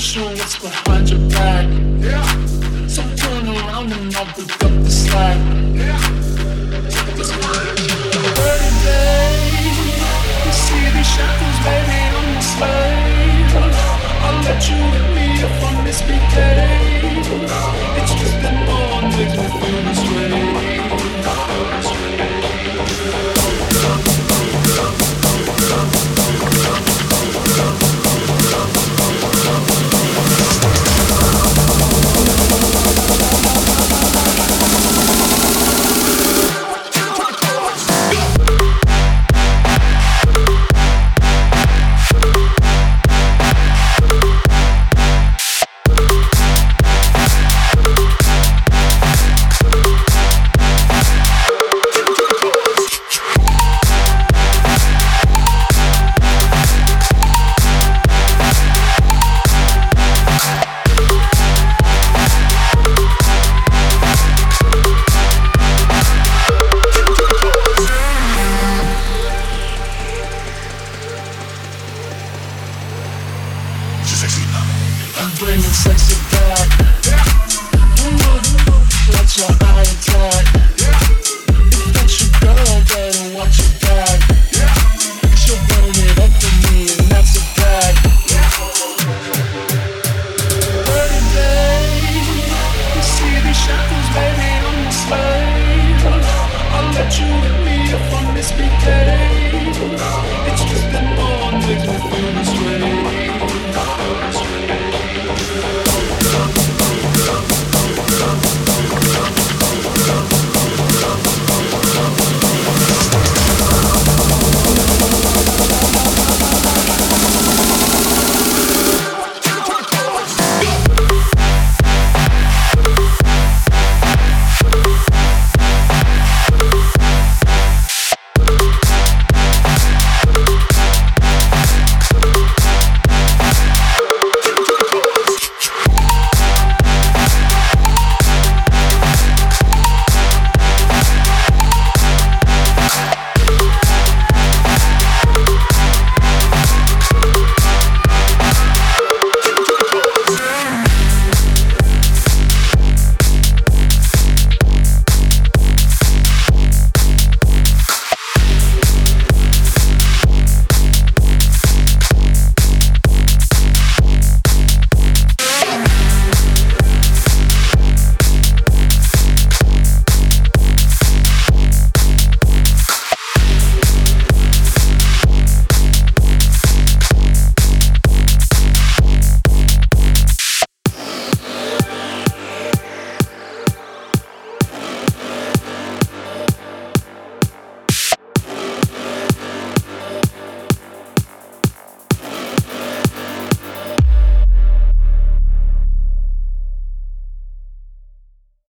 sure what's behind your back. Yeah. So turn around and I'll pick up the slack. Yeah. Every day, you see the shadows, baby, on the slate. I'll let you hit me if I misbehave. Bring it sexy back. Yeah, Watch your eye attack.